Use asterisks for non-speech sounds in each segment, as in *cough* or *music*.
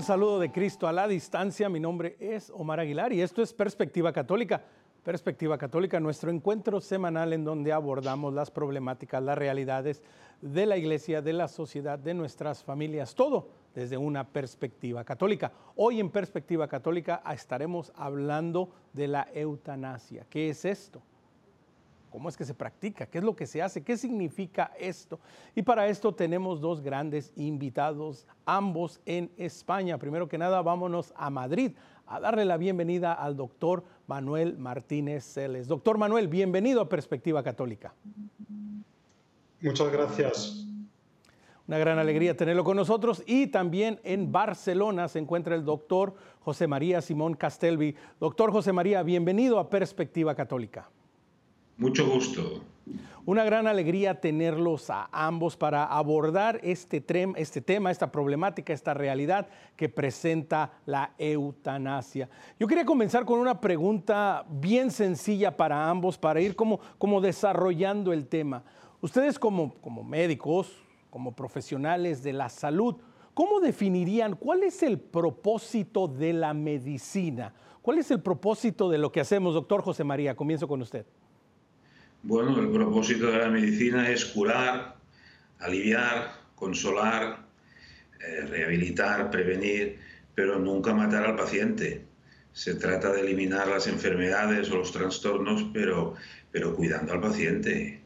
Un saludo de Cristo a la distancia, mi nombre es Omar Aguilar y esto es Perspectiva Católica. Perspectiva Católica, nuestro encuentro semanal en donde abordamos las problemáticas, las realidades de la iglesia, de la sociedad, de nuestras familias, todo desde una perspectiva católica. Hoy en Perspectiva Católica estaremos hablando de la eutanasia. ¿Qué es esto? ¿Cómo es que se practica? ¿Qué es lo que se hace? ¿Qué significa esto? Y para esto tenemos dos grandes invitados, ambos en España. Primero que nada, vámonos a Madrid a darle la bienvenida al doctor Manuel Martínez Celes. Doctor Manuel, bienvenido a Perspectiva Católica. Muchas gracias. Una gran alegría tenerlo con nosotros. Y también en Barcelona se encuentra el doctor José María Simón Castelvi. Doctor José María, bienvenido a Perspectiva Católica. Mucho gusto. Una gran alegría tenerlos a ambos para abordar este, este, tema, esta problemática, esta realidad que presenta la eutanasia. Yo quería comenzar con una pregunta bien sencilla para ambos, para ir como, desarrollando el tema. Ustedes como, como médicos, como profesionales de la salud, ¿cómo definirían cuál es el propósito de la medicina? ¿Cuál es el propósito de lo que hacemos, doctor José María? Comienzo con usted. Bueno, el propósito de la medicina es curar, aliviar, consolar, eh, rehabilitar, prevenir, pero nunca matar al paciente. Se trata de eliminar las enfermedades o los trastornos, pero, pero cuidando al paciente.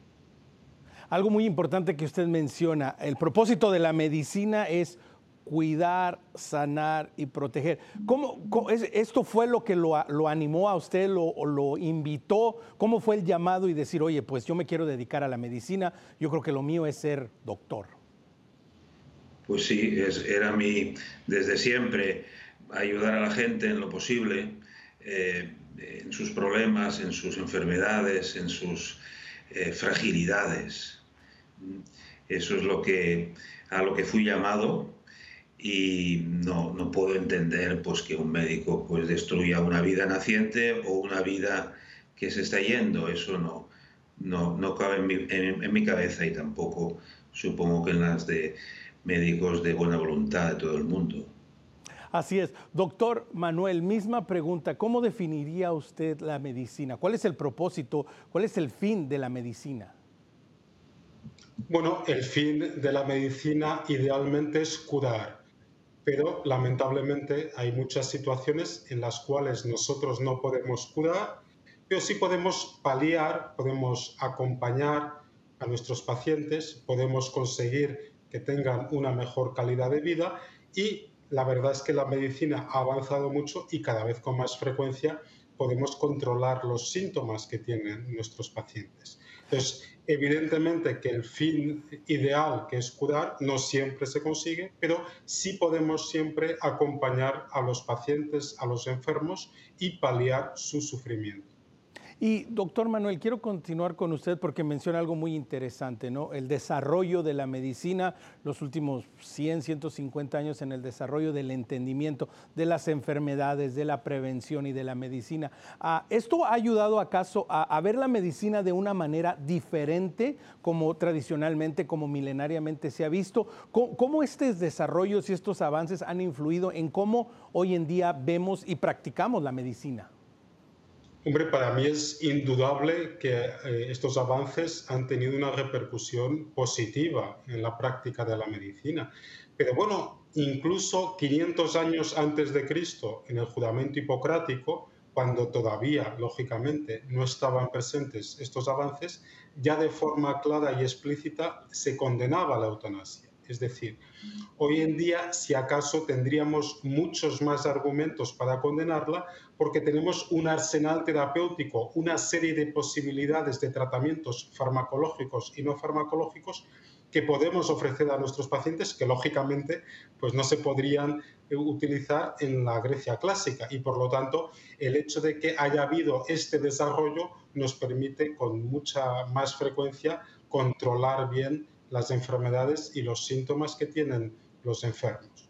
Algo muy importante que usted menciona, el propósito de la medicina es cuidar, sanar y proteger. ¿Cómo, esto fue lo que lo, animó a usted, lo, lo, invitó? ¿Cómo fue el llamado y decir, oye, pues yo me quiero dedicar a la medicina, yo creo que lo mío es ser doctor? Pues sí, era mi, desde siempre, ayudar a la gente en lo posible, eh, en sus problemas, en sus enfermedades, en sus eh, fragilidades. Eso es lo que, a lo que fui llamado y no, no, puedo entender pues, que un médico pues, destruya una vida naciente o una vida que se está yendo. Eso no, no, no cabe en mi, en, mi, cabeza y tampoco supongo que en las de médicos de buena voluntad de todo el mundo. Así es. Doctor Manuel, misma pregunta. ¿Cómo definiría usted la medicina? ¿Cuál es el propósito? ¿Cuál es el fin de la medicina? Bueno, el fin de la medicina idealmente es curar pero lamentablemente hay muchas situaciones en las cuales nosotros no podemos curar, pero sí podemos paliar, podemos acompañar a nuestros pacientes, podemos conseguir que tengan una mejor calidad de vida y la verdad es que la medicina ha avanzado mucho y cada vez con más frecuencia podemos controlar los síntomas que tienen nuestros pacientes. Entonces, Evidentemente que el fin ideal, que es curar, no siempre se consigue, pero sí podemos siempre acompañar a los pacientes, a los enfermos y paliar su sufrimiento. Y doctor Manuel, quiero continuar con usted porque menciona algo muy interesante, ¿no? El desarrollo de la medicina, los últimos 100, 150 años en el desarrollo del entendimiento de las enfermedades, de la prevención y de la medicina. Ah, ¿Esto ha ayudado acaso a, ver la medicina de una manera diferente como tradicionalmente, como milenariamente se ha visto? ¿Cómo, cómo estos desarrollos y estos avances han influido en cómo hoy en día vemos y practicamos la medicina? Hombre, para mí es indudable que eh, estos avances han tenido una repercusión positiva en la práctica de la medicina. Pero bueno, incluso 500 años antes de Cristo, en el juramento hipocrático, cuando todavía, lógicamente, no estaban presentes estos avances, ya de forma clara y explícita se condenaba la eutanasia. Es decir, hoy en día, si acaso, tendríamos muchos más argumentos para condenarla porque tenemos un arsenal terapéutico, una serie de posibilidades de tratamientos farmacológicos y no farmacológicos que podemos ofrecer a nuestros pacientes que lógicamente pues no se podrían eh, utilizar en la Grecia clásica y por lo tanto el hecho de que haya habido este desarrollo nos permite con mucha más frecuencia controlar bien las enfermedades y los síntomas que tienen los enfermos.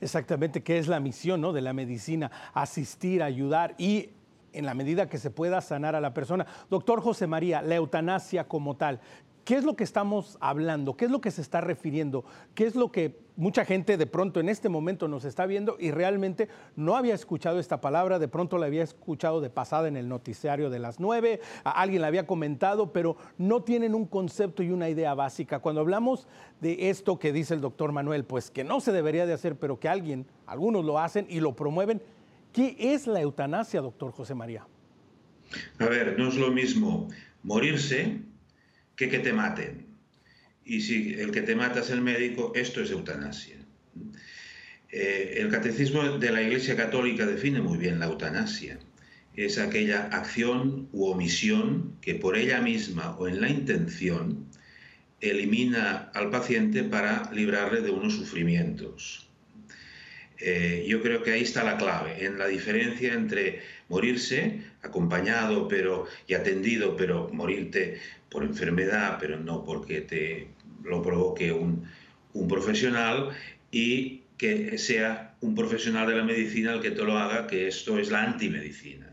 Exactamente, ¿qué es la misión ¿no? de la medicina? Asistir, ayudar y en la medida que se pueda sanar a la persona. Doctor José María, la eutanasia como tal, ¿Qué es lo que estamos hablando? ¿Qué es lo que se está refiriendo? ¿Qué es lo que mucha gente de pronto en este momento nos está viendo y realmente no había escuchado esta palabra, de pronto la había escuchado de pasada en el noticiario de las nueve, alguien la había comentado, pero no tienen un concepto y una idea básica. Cuando hablamos de esto que dice el doctor Manuel, pues que no se debería de hacer, pero que alguien, algunos lo hacen y lo promueven, ¿qué es la eutanasia, doctor José María? A ver, no es lo mismo morirse que te maten. Y si el que te mata es el médico, esto es eutanasia. Eh, el catecismo de la Iglesia Católica define muy bien la eutanasia. Es aquella acción u omisión que por ella misma o en la intención elimina al paciente para librarle de unos sufrimientos. Eh, yo creo que ahí está la clave, en la diferencia entre morirse acompañado pero, y atendido, pero morirte por enfermedad, pero no porque te lo provoque un, un profesional, y que sea un profesional de la medicina el que te lo haga, que esto es la antimedicina.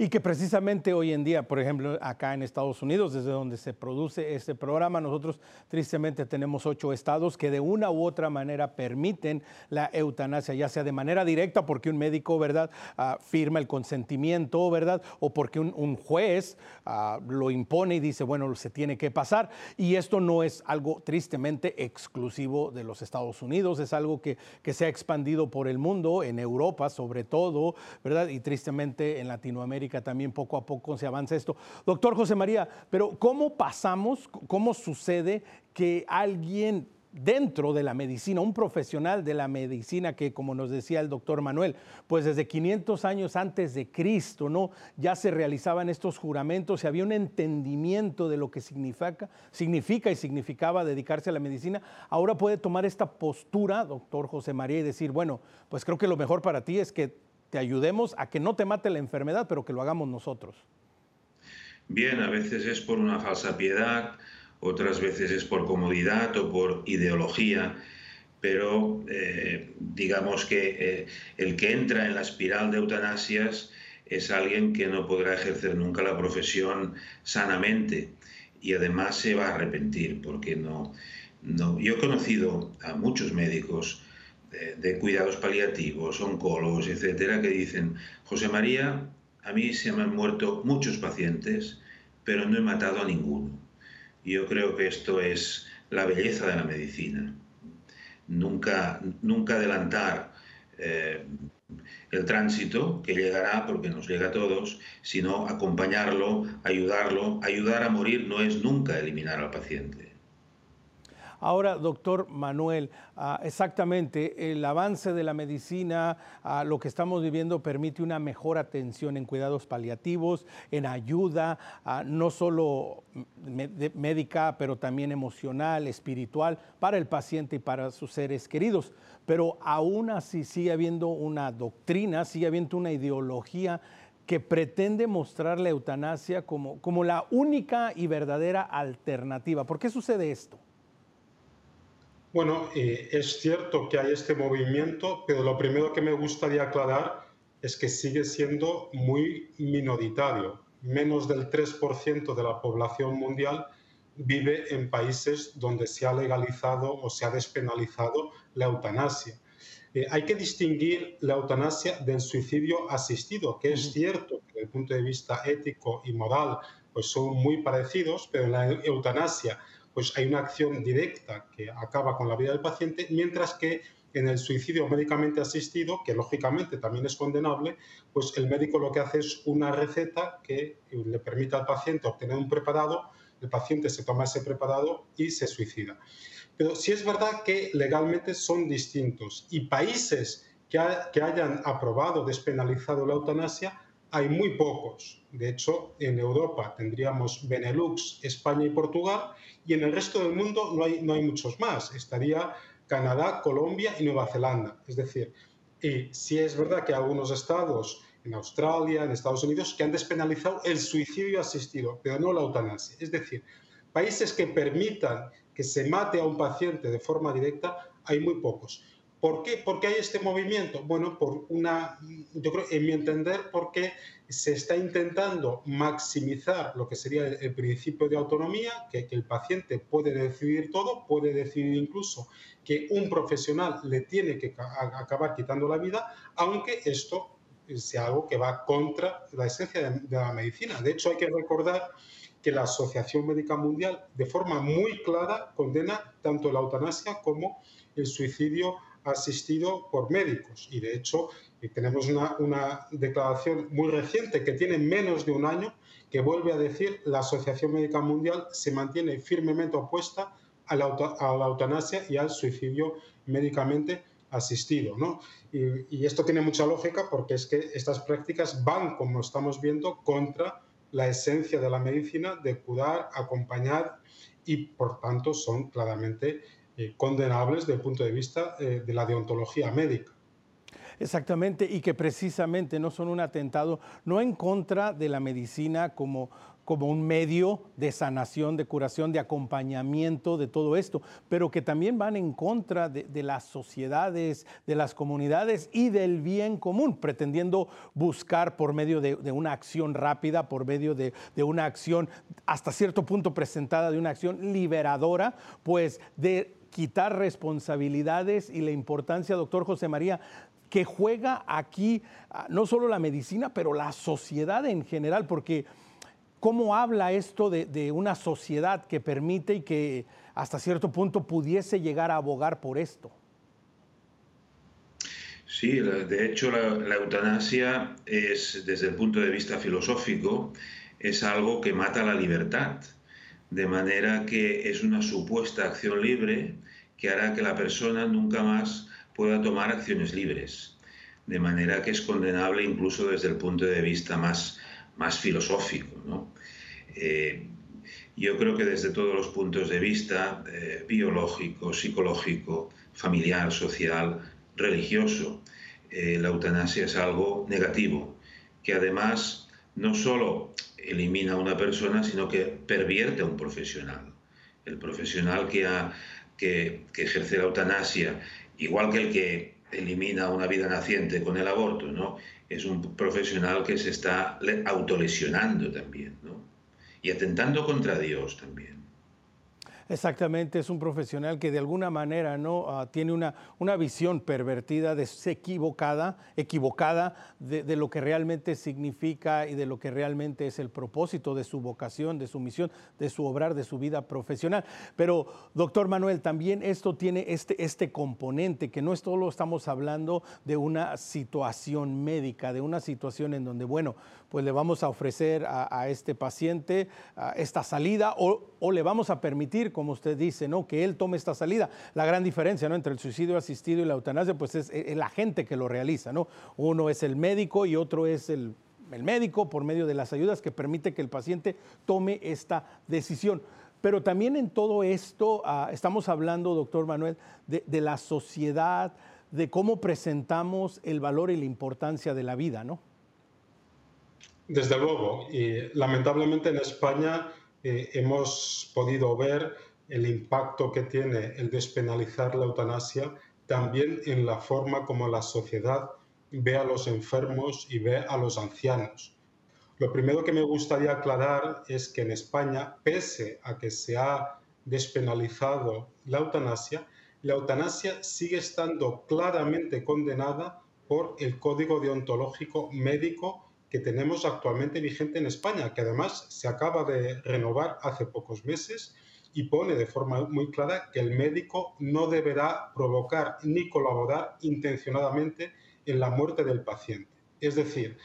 Y que precisamente hoy en día, por ejemplo, acá en Estados Unidos, desde donde se produce este programa, nosotros tristemente tenemos ocho estados que de una u otra manera permiten la eutanasia, ya sea de manera directa porque un médico, ¿verdad?, ah, firma el consentimiento, ¿verdad?, o porque un, juez ah, lo impone y dice, bueno, se tiene que pasar. Y esto no es algo tristemente exclusivo de los Estados Unidos, es algo que, que se ha expandido por el mundo, en Europa sobre todo, ¿verdad?, y tristemente en Latinoamérica también poco a poco se avanza esto. Doctor José María, pero ¿cómo pasamos, cómo sucede que alguien dentro de la medicina, un profesional de la medicina que, como nos decía el doctor Manuel, pues desde 500 años antes de Cristo, ¿no? Ya se realizaban estos juramentos y había un entendimiento de lo que significa, significa y significaba dedicarse a la medicina. Ahora puede tomar esta postura, doctor José María, y decir, bueno, pues creo que lo mejor para ti es que te ayudemos a que no te mate la enfermedad, pero que lo hagamos nosotros. Bien, a veces es por una falsa piedad, otras veces es por comodidad o por ideología, pero eh, digamos que eh, el que entra en la espiral de eutanasias es alguien que no podrá ejercer nunca la profesión sanamente y además se va a arrepentir porque no, no. Yo he conocido a muchos médicos de, cuidados paliativos, oncólogos, etcétera, que dicen, José María, a mí se me han muerto muchos pacientes, pero no he matado a ninguno. Y yo creo que esto es la belleza de la medicina. Nunca, nunca adelantar eh, el tránsito, que llegará porque nos llega a todos, sino acompañarlo, ayudarlo. Ayudar a morir no es nunca eliminar al paciente. Ahora, doctor Manuel, ah, exactamente, el avance de la medicina, ah, lo que estamos viviendo permite una mejor atención en cuidados paliativos, en ayuda, ah, no solo médica, pero también emocional, espiritual, para el paciente y para sus seres queridos. Pero aún así sigue habiendo una doctrina, sigue habiendo una ideología que pretende mostrar la eutanasia como, como la única y verdadera alternativa. ¿Por qué sucede esto? Bueno, eh, es cierto que hay este movimiento, pero lo primero que me gustaría aclarar es que sigue siendo muy minoritario. Menos del 3% de la población mundial vive en países donde se ha legalizado o se ha despenalizado la eutanasia. Eh, hay que distinguir la eutanasia del suicidio asistido, que es cierto que desde el punto de vista ético y moral pues son muy parecidos, pero la eutanasia pues hay una acción directa que acaba con la vida del paciente, mientras que en el suicidio médicamente asistido, que lógicamente también es condenable, pues el médico lo que hace es una receta que le permite al paciente obtener un preparado, el paciente se toma ese preparado y se suicida. Pero sí es verdad que legalmente son distintos y países que, que hayan aprobado, despenalizado la eutanasia, hay muy pocos. De hecho, en Europa tendríamos Benelux, España y Portugal, y en el resto del mundo no hay, no hay muchos más. Estaría Canadá, Colombia y Nueva Zelanda. Es decir, y sí es verdad que algunos estados, en Australia, en Estados Unidos, que han despenalizado el suicidio asistido, pero no la eutanasia. Es decir, países que permitan que se mate a un paciente de forma directa, hay muy pocos. ¿Por qué? ¿Por qué hay este movimiento? Bueno, por una, yo creo, en mi entender, porque se está intentando maximizar lo que sería el, principio de autonomía, que, el paciente puede decidir todo, puede decidir incluso que un profesional le tiene que acabar quitando la vida, aunque esto sea algo que va contra la esencia de, de la medicina. De hecho, hay que recordar que la Asociación Médica Mundial, de forma muy clara, condena tanto la eutanasia como el suicidio asistido por médicos. Y de hecho, eh, tenemos una, declaración muy reciente que tiene menos de un año que vuelve a decir la Asociación Médica Mundial se mantiene firmemente opuesta a la, eutanasia y al suicidio médicamente asistido. ¿no? Y, y, esto tiene mucha lógica porque es que estas prácticas van, como estamos viendo, contra la esencia de la medicina de cuidar, acompañar y por tanto son claramente eh, condenables desde el punto de vista eh, de la deontología médica. Exactamente, y que precisamente no son un atentado, no en contra de la medicina como, como un medio de sanación, de curación, de acompañamiento de todo esto, pero que también van en contra de, las sociedades, de las comunidades y del bien común, pretendiendo buscar por medio de, una acción rápida, por medio de, de, una acción hasta cierto punto presentada, de una acción liberadora, pues de quitar responsabilidades y la importancia, doctor José María, que juega aquí ah, no solo la medicina, pero la sociedad en general, porque ¿cómo habla esto de, una sociedad que permite y que hasta cierto punto pudiese llegar a abogar por esto? Sí, de hecho la, eutanasia es, desde el punto de vista filosófico, es algo que mata la libertad de manera que es una supuesta acción libre que hará que la persona nunca más pueda tomar acciones libres, de manera que es condenable incluso desde el punto de vista más, más filosófico. Eh, yo creo que desde todos los puntos de vista, eh, biológico, psicológico, familiar, social, religioso, eh, la eutanasia es algo negativo, que además no solo elimina a una persona, sino que pervierte a un profesional. El profesional que, que, ejerce la eutanasia, igual que el que elimina una vida naciente con el aborto, ¿no? es un profesional que se está autolesionando también, ¿no? y atentando contra Dios también. Exactamente, es un profesional que de alguna manera no ah, tiene una, una visión pervertida, equivocada, equivocada de, lo que realmente significa y de lo que realmente es el propósito de su vocación, de su misión, de su obrar, de su vida profesional. Pero, doctor Manuel, también esto tiene este, este componente, que no es todo, estamos hablando de una situación médica, de una situación en donde, bueno, pues le vamos a ofrecer a, este paciente esta salida o, le vamos a permitir como usted dice, ¿no? Que él tome esta salida. La gran diferencia, ¿no? Entre el suicidio asistido y la eutanasia, pues es, la gente que lo realiza, ¿no? Uno es el médico y otro es el, médico por medio de las ayudas que permite que el paciente tome esta decisión. Pero también en todo esto ah, estamos hablando, doctor Manuel, de, de, la sociedad, de cómo presentamos el valor y la importancia de la vida, ¿no? Desde luego, y lamentablemente en España eh, hemos podido ver el impacto que tiene el despenalizar la eutanasia también en la forma como la sociedad ve a los enfermos y ve a los ancianos. Lo primero que me gustaría aclarar es que en España, pese a que se ha despenalizado la eutanasia, la eutanasia sigue estando claramente condenada por el Código Deontológico Médico que tenemos actualmente vigente en España, que además se acaba de renovar hace pocos meses y pone de forma muy clara que el médico no deberá provocar ni colaborar intencionadamente en la muerte del paciente. Es decir,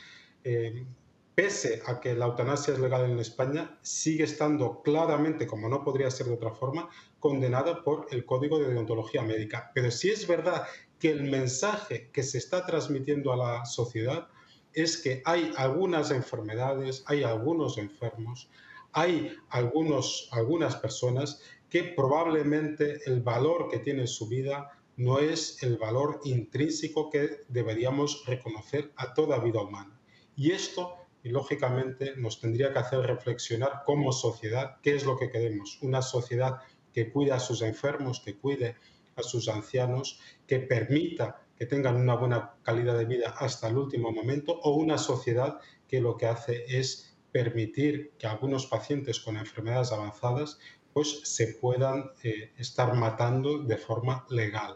eh, pese a que la eutanasia es legal en España, sigue estando claramente, como no podría ser de otra forma, condenada por el Código de Deontología Médica. Pero sí es verdad que el mensaje que se está transmitiendo a la sociedad es que hay algunas enfermedades, hay algunos enfermos, hay algunos, algunas personas que probablemente el valor que tiene su vida no es el valor intrínseco que deberíamos reconocer a toda vida humana. Y esto, lógicamente, nos tendría que hacer reflexionar como sociedad qué es lo que queremos. Una sociedad que cuide a sus enfermos, que cuide a sus ancianos, que permita que tengan una buena calidad de vida hasta el último momento, o una sociedad que lo que hace es permitir que algunos pacientes con enfermedades avanzadas pues se puedan eh, estar matando de forma legal.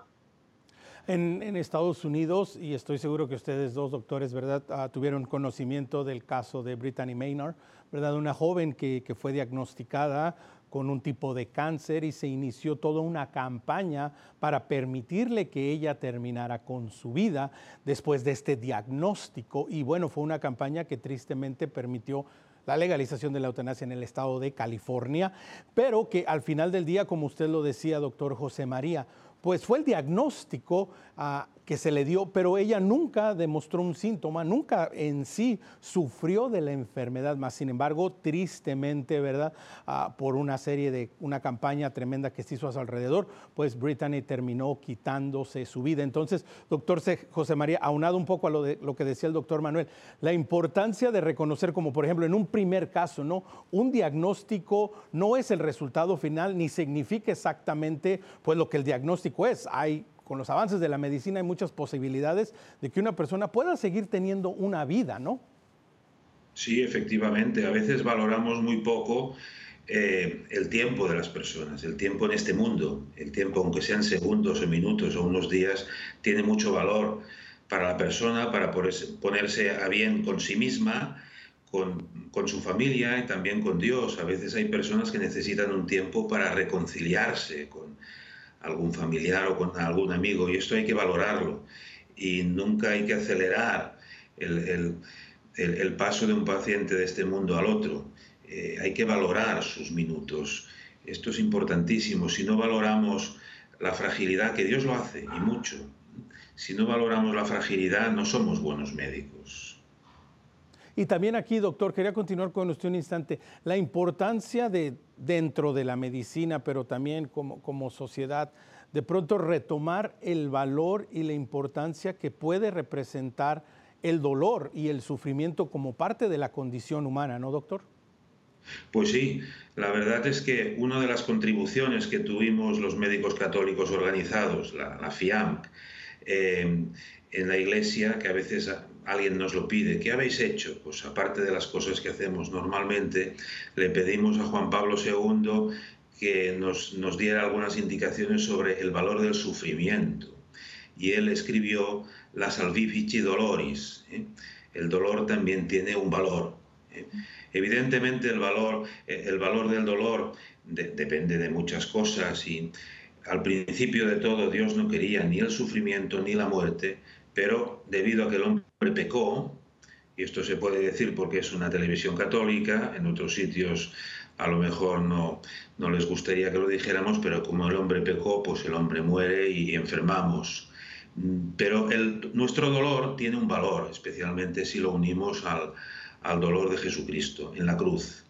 En, Estados Unidos, y estoy seguro que ustedes dos doctores, ¿verdad?, ah, tuvieron conocimiento del caso de Brittany Maynard, ¿verdad?, una joven que, que fue diagnosticada con un tipo de cáncer y se inició toda una campaña para permitirle que ella terminara con su vida después de este diagnóstico. Y bueno, fue una campaña que tristemente permitió la legalización de la eutanasia en el estado de California, pero que al final del día, como usted lo decía, doctor José María, pues fue el diagnóstico que se le dio, pero ella nunca demostró un síntoma, nunca en sí sufrió de la enfermedad, más sin embargo, tristemente, ¿verdad? Ah, por una serie de, una campaña tremenda que se hizo a su alrededor, pues Brittany terminó quitándose su vida. Entonces, doctor José María, aunado un poco a lo, de, lo que decía el doctor Manuel, la importancia de reconocer, como por ejemplo en un primer caso, ¿no? Un diagnóstico no es el resultado final ni significa exactamente pues lo que el diagnóstico es. Hay con los avances de la medicina hay muchas posibilidades de que una persona pueda seguir teniendo una vida, ¿no? Sí, efectivamente. A veces valoramos muy poco eh, el tiempo de las personas, el tiempo en este mundo. El tiempo, aunque sean segundos o minutos o unos días, tiene mucho valor para la persona, para ponerse a bien con sí misma, con, con, su familia y también con Dios. A veces hay personas que necesitan un tiempo para reconciliarse con, algún familiar o con algún amigo, y esto hay que valorarlo. Y nunca hay que acelerar el, paso de un paciente de este mundo al otro. Eh, hay que valorar sus minutos. Esto es importantísimo. Si no valoramos la fragilidad, que Dios lo hace, y mucho, si no valoramos la fragilidad, no somos buenos médicos. Y también aquí, doctor, quería continuar con usted un instante. La importancia de dentro de la medicina, pero también como, como sociedad, de pronto retomar el valor y la importancia que puede representar el dolor y el sufrimiento como parte de la condición humana, ¿no, doctor? Pues sí, la verdad es que una de las contribuciones que tuvimos los médicos católicos organizados, la, FIAM, eh, en la iglesia, que a veces alguien nos lo pide, ¿qué habéis hecho? Pues aparte de las cosas que hacemos normalmente, le pedimos a Juan Pablo II que nos, nos diera algunas indicaciones sobre el valor del sufrimiento. Y él escribió la Salvifici Doloris. ¿eh? El dolor también tiene un valor. ¿eh? Evidentemente el valor, eh, el valor del dolor depende de muchas cosas y al principio de todo Dios no quería ni el sufrimiento ni la muerte, pero debido a que el hombre pecó, y esto se puede decir porque es una televisión católica, en otros sitios a lo mejor no, no les gustaría que lo dijéramos, pero como el hombre pecó, pues el hombre muere y enfermamos. Pero nuestro dolor tiene un valor, especialmente si lo unimos al, al dolor de Jesucristo en la cruz.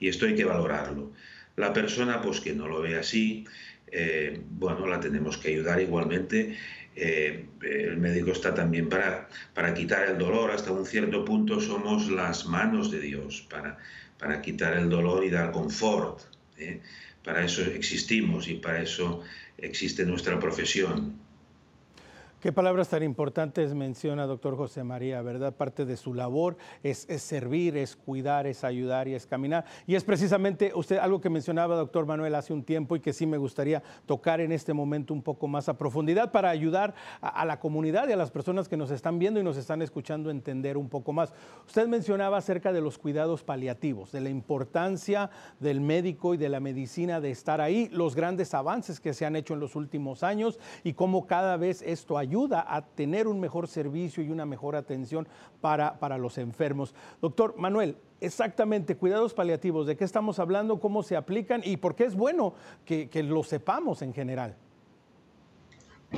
Y esto hay que valorarlo. La persona, pues que no lo ve así, eh, bueno, la tenemos que ayudar igualmente eh, el médico está también para, para quitar el dolor. Hasta un cierto punto somos las manos de Dios para, para quitar el dolor y dar confort. ¿eh? Para eso existimos y para eso existe nuestra profesión. Qué palabras tan importantes menciona doctor José María, ¿verdad? Parte de su labor es, servir, es cuidar, es ayudar y es caminar. Y es precisamente usted algo que mencionaba doctor Manuel hace un tiempo y que sí me gustaría tocar en este momento un poco más a profundidad para ayudar a, la comunidad y a las personas que nos están viendo y nos están escuchando a entender un poco más. Usted mencionaba acerca de los cuidados paliativos, de la importancia del médico y de la medicina de estar ahí, los grandes avances que se han hecho en los últimos años y cómo cada vez esto ayuda ayuda a tener un mejor servicio y una mejor atención para, para los enfermos. Doctor Manuel, exactamente, cuidados paliativos, ¿de qué estamos hablando? ¿Cómo se aplican? ¿Y por qué es bueno que, que lo sepamos en general?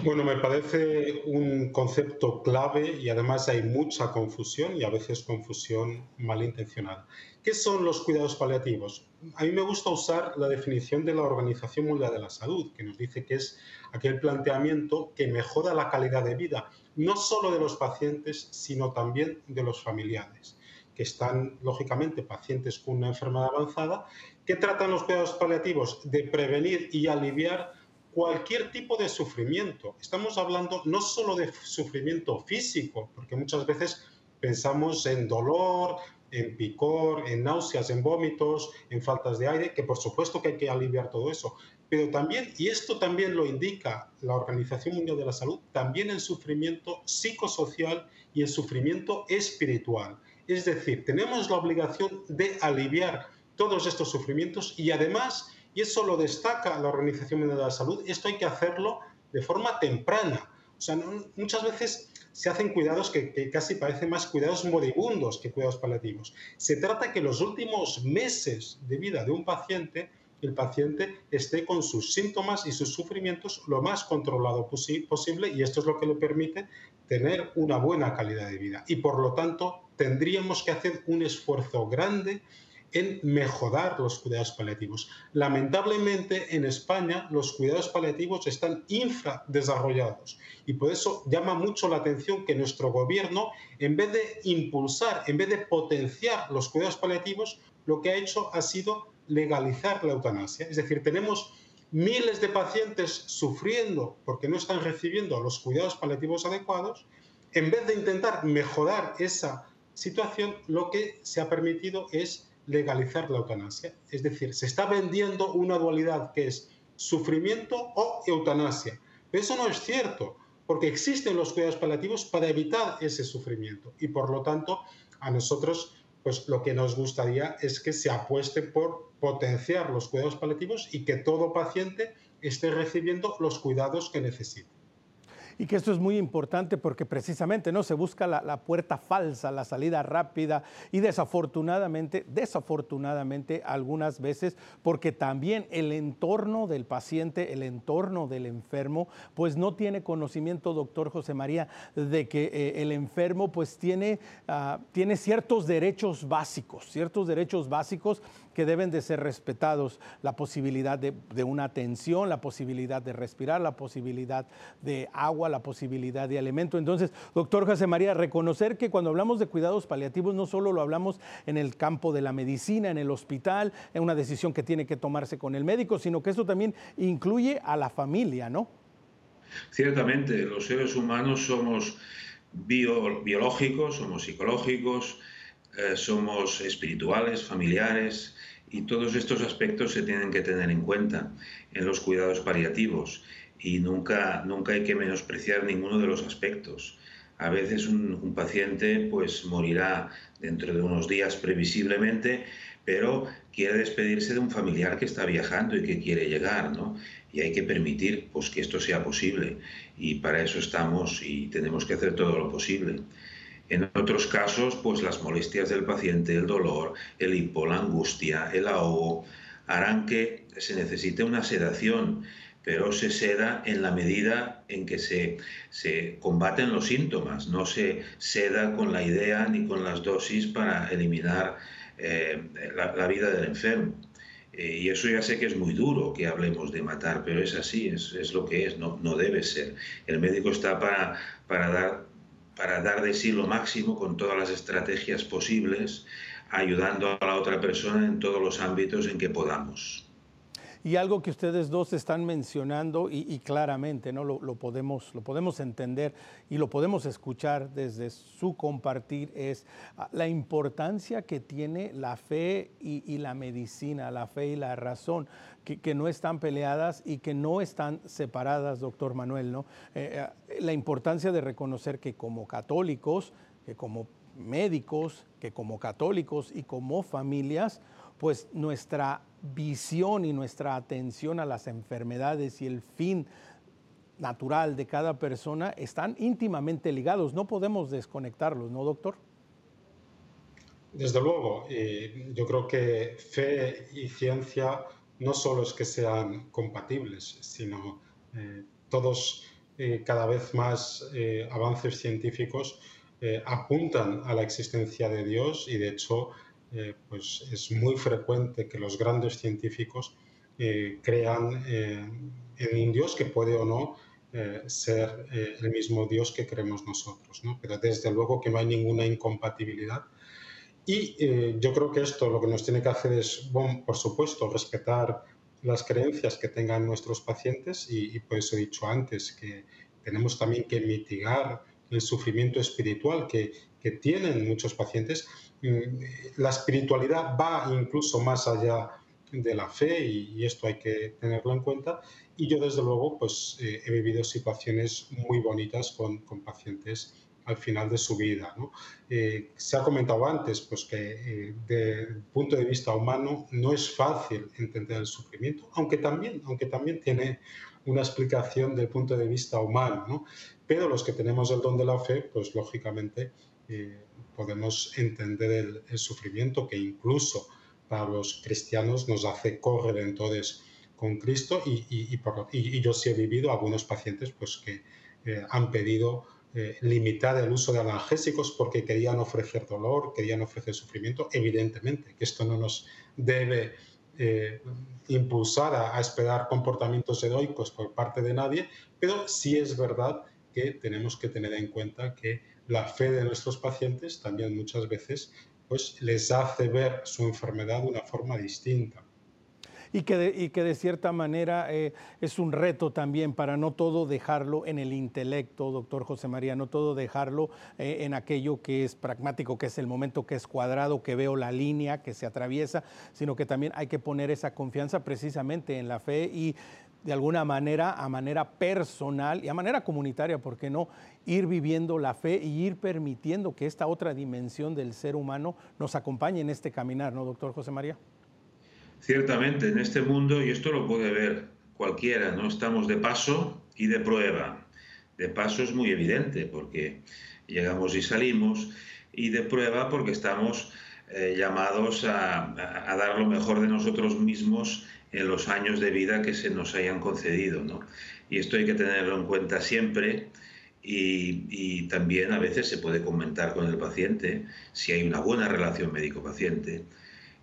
Bueno, me parece un concepto clave y además hay mucha confusión y a veces confusión malintencionada. ¿Qué son los cuidados paliativos? A mí me gusta usar la definición de la Organización Mundial de la Salud, que nos dice que es aquel planteamiento que mejora la calidad de vida, no solo de los pacientes, sino también de los familiares, que están, lógicamente, pacientes con una enfermedad avanzada. ¿Qué tratan los cuidados paliativos? De prevenir y aliviar cualquier tipo de sufrimiento. Estamos hablando no solo de sufrimiento físico, porque muchas veces pensamos en dolor, en picor, en náuseas, en vómitos, en faltas de aire, que por supuesto que hay que aliviar todo eso, pero también, y esto también lo indica la Organización Mundial de la Salud, también el sufrimiento psicosocial y el sufrimiento espiritual. Es decir, tenemos la obligación de aliviar todos estos sufrimientos y además, y eso lo destaca la Organización Mundial de la Salud, esto hay que hacerlo de forma temprana. O sea, muchas veces se hacen cuidados que, casi parecen más cuidados moribundos que cuidados paliativos. Se trata que los últimos meses de vida de un paciente el paciente esté con sus síntomas y sus sufrimientos lo más controlado posible y esto es lo que le permite tener una buena calidad de vida. Y por lo tanto, tendríamos que hacer un esfuerzo grande en mejorar los cuidados paliativos. Lamentablemente en España los cuidados paliativos están infradesarrollados y por eso llama mucho la atención que nuestro gobierno, en vez de impulsar, en vez de potenciar los cuidados paliativos, lo que ha hecho ha sido legalizar la eutanasia. Es decir, tenemos miles de pacientes sufriendo porque no están recibiendo los cuidados paliativos adecuados. En vez de intentar mejorar esa situación, lo que se ha permitido es legalizar la eutanasia. Es decir, se está vendiendo una dualidad que es sufrimiento o eutanasia. Pero eso no es cierto, porque existen los cuidados paliativos para evitar ese sufrimiento. Y por lo tanto, a nosotros pues lo que nos gustaría es que se apueste por potenciar los cuidados paliativos y que todo paciente esté recibiendo los cuidados que necesite y que esto es muy importante porque precisamente no se busca la, puerta falsa, la salida rápida y desafortunadamente, desafortunadamente algunas veces porque también el entorno del paciente, el entorno del enfermo, pues no tiene conocimiento, doctor José María, de que eh, el enfermo pues tiene, ah, tiene ciertos derechos básicos, ciertos derechos básicos que deben de ser respetados, la posibilidad de, de una atención, la posibilidad de respirar, la posibilidad de agua, la posibilidad de alimento. Entonces, doctor José María, reconocer que cuando hablamos de cuidados paliativos no solo lo hablamos en el campo de la medicina, en el hospital, en una decisión que tiene que tomarse con el médico, sino que esto también incluye a la familia, ¿no? Ciertamente, los seres humanos somos biológicos, somos psicológicos, eh, somos espirituales, familiares, y todos estos aspectos se tienen que tener en cuenta en los cuidados paliativos y nunca, nunca hay que menospreciar ninguno de los aspectos. A veces un, paciente pues morirá dentro de unos días previsiblemente, pero quiere despedirse de un familiar que está viajando y que quiere llegar, ¿no? Y hay que permitir pues, que esto sea posible y para eso estamos y tenemos que hacer todo lo posible. En otros casos, pues las molestias del paciente, el dolor, el hipo, la angustia, el ahogo, harán que se necesite una sedación pero se seda en la medida en que se, se, combaten los síntomas, no se seda con la idea ni con las dosis para eliminar eh, la, vida del enfermo. Eh, y eso ya sé que es muy duro que hablemos de matar, pero es así, es, es lo que es, no, no, debe ser. El médico está para, para, dar, para dar de sí lo máximo con todas las estrategias posibles, ayudando a la otra persona en todos los ámbitos en que podamos. Y algo que ustedes dos están mencionando y, claramente ¿no? Lo, podemos, lo podemos entender y lo podemos escuchar desde su compartir es ah, la importancia que tiene la fe y, la medicina, la fe y la razón, que, no están peleadas y que no están separadas, doctor Manuel. ¿no? Eh, eh, la importancia de reconocer que como católicos, que como médicos, que como católicos y como familias, pues nuestra visión y nuestra atención a las enfermedades y el fin natural de cada persona están íntimamente ligados. No podemos desconectarlos, ¿no, doctor? Desde luego, yo creo que fe y ciencia no solo es que sean compatibles, sino eh, todos eh, cada vez más eh, avances científicos apuntan a la existencia de Dios y de hecho pues es muy frecuente que los grandes científicos crean en un Dios que puede o no ser el mismo Dios que creemos nosotros, ¿no? pero desde luego que no hay ninguna incompatibilidad. Y yo creo que esto lo que nos tiene que hacer es, bueno, por supuesto, respetar las creencias que tengan nuestros pacientes y, por eso he dicho antes que tenemos también que mitigar el sufrimiento espiritual que, que tienen muchos pacientes. Mm, la espiritualidad va incluso más allá de la fe y, esto hay que tenerlo en cuenta. Y yo desde luego pues eh, he vivido situaciones muy bonitas con, con pacientes al final de su vida. Eh, se ha comentado antes pues, que eh, el punto de vista humano no es fácil entender el sufrimiento, aunque también, aunque también tiene una explicación del punto de vista humano. ¿no? Pero los que tenemos el don de la fe, pues lógicamente eh, podemos entender el, sufrimiento que incluso para los cristianos nos hace corredentores con Cristo y, yo sí he vivido algunos pacientes pues, que han pedido eh, limitar el uso de analgésicos porque querían ofrecer dolor, querían ofrecer sufrimiento. Evidentemente que esto no nos debe eh, impulsar a, esperar comportamientos heroicos por parte de nadie, pero sí es verdad que tenemos que tener en cuenta que la fe de nuestros pacientes también muchas veces pues, les hace ver su enfermedad de una forma distinta y que de, y que de cierta manera eh, es un reto también para no todo dejarlo en el intelecto, doctor José María, no todo dejarlo eh, en aquello que es pragmático, que es el momento que es cuadrado, que veo la línea que se atraviesa, sino que también hay que poner esa confianza precisamente en la fe y de alguna manera, a manera personal y a manera comunitaria, ¿por qué no? Ir viviendo la fe y ir permitiendo que esta otra dimensión del ser humano nos acompañe en este caminar, ¿no, doctor José María? Ciertamente, en este mundo, y esto lo puede ver cualquiera, ¿no? Estamos de paso y de prueba. De paso es muy evidente porque llegamos y salimos, y de prueba porque estamos eh, llamados a, dar lo mejor de nosotros mismos en los años de vida que se nos hayan concedido. ¿no? Y esto hay que tenerlo en cuenta siempre. Y, también a veces se puede comentar con el paciente si hay una buena relación médico-paciente.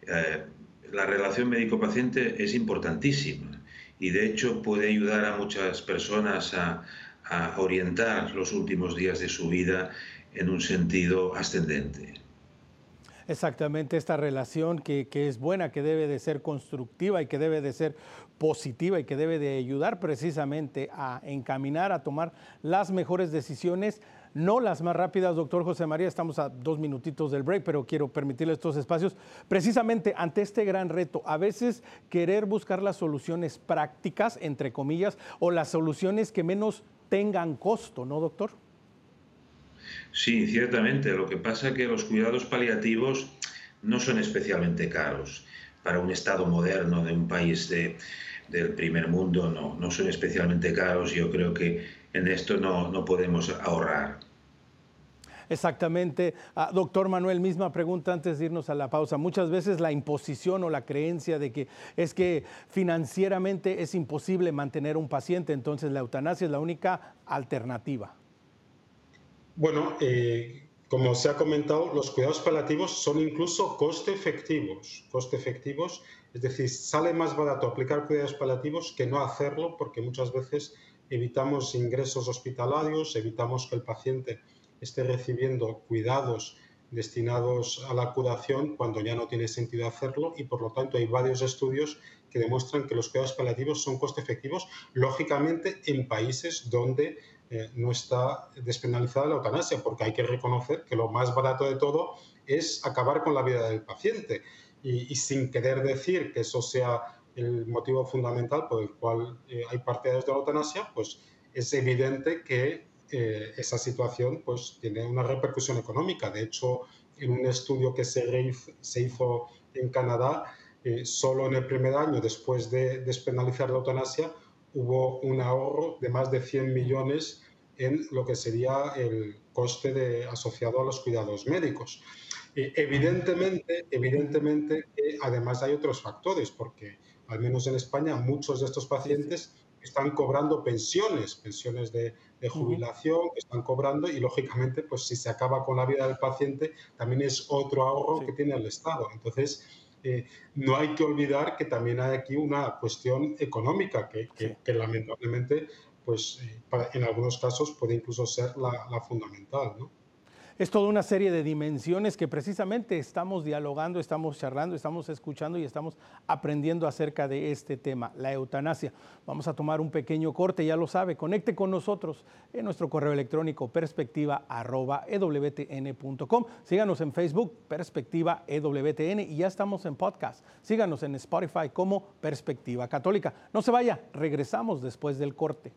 Eh, la relación médico-paciente es importantísima y de hecho puede ayudar a muchas personas a, orientar los últimos días de su vida en un sentido ascendente. Exactamente, esta relación que, que, es buena, que debe de ser constructiva y que debe de ser positiva y que debe de ayudar precisamente a encaminar, a tomar las mejores decisiones no las más rápidas, doctor José María, estamos a dos minutitos del break, pero quiero permitirle estos espacios. Precisamente ante este gran reto, a veces querer buscar las soluciones prácticas, entre comillas, o las soluciones que menos tengan costo, ¿no, doctor? Sí, ciertamente. Lo que pasa es que los cuidados paliativos no son especialmente caros. Para un Estado moderno de un país del primer mundo no, no son especialmente caros. Yo creo que en esto no, no podemos ahorrar. Exactamente. Ah, doctor Manuel, misma pregunta antes de irnos a la pausa. Muchas veces la imposición o la creencia de que es que financieramente es imposible mantener un paciente, entonces la eutanasia es la única alternativa. Bueno, eh, como se ha comentado, los cuidados paliativos son incluso coste efectivos. Coste efectivos, es decir, sale más barato aplicar cuidados paliativos que no hacerlo porque muchas veces evitamos ingresos hospitalarios, evitamos que el paciente esté recibiendo cuidados destinados a la curación cuando ya no tiene sentido hacerlo y por lo tanto hay varios estudios que demuestran que los cuidados paliativos son coste efectivos, lógicamente en países donde eh, no está despenalizada la eutanasia, porque hay que reconocer que lo más barato de todo es acabar con la vida del paciente. Y, y sin querer decir que eso sea el motivo fundamental por el cual eh, hay partidarios de la eutanasia, pues es evidente que eh, esa situación pues, tiene una repercusión económica. De hecho, en un estudio que se, se hizo en Canadá, eh, solo en el primer año después de despenalizar la eutanasia hubo un ahorro de más de 100 millones en lo que sería el coste de, asociado a los cuidados médicos. evidentemente, evidentemente además hay otros factores, porque al menos en España, muchos de estos pacientes están cobrando pensiones, pensiones de, jubilación, están cobrando y lógicamente, pues si se acaba con la vida del paciente, también es otro ahorro que tiene el Estado. Entonces, eh, no hay que olvidar que también hay aquí una cuestión económica que, lamentablemente, pues eh, en algunos casos puede incluso ser la, la fundamental, ¿no? Es toda una serie de dimensiones que precisamente estamos dialogando, estamos charlando, estamos escuchando y estamos aprendiendo acerca de este tema, la eutanasia. Vamos a tomar un pequeño corte, ya lo sabe, conecte con nosotros en nuestro correo electrónico perspectiva.ewtn.com. Síganos en Facebook, Perspectiva EWTN, y ya estamos en podcast. Síganos en Spotify como Perspectiva Católica. No se vaya, regresamos después del corte.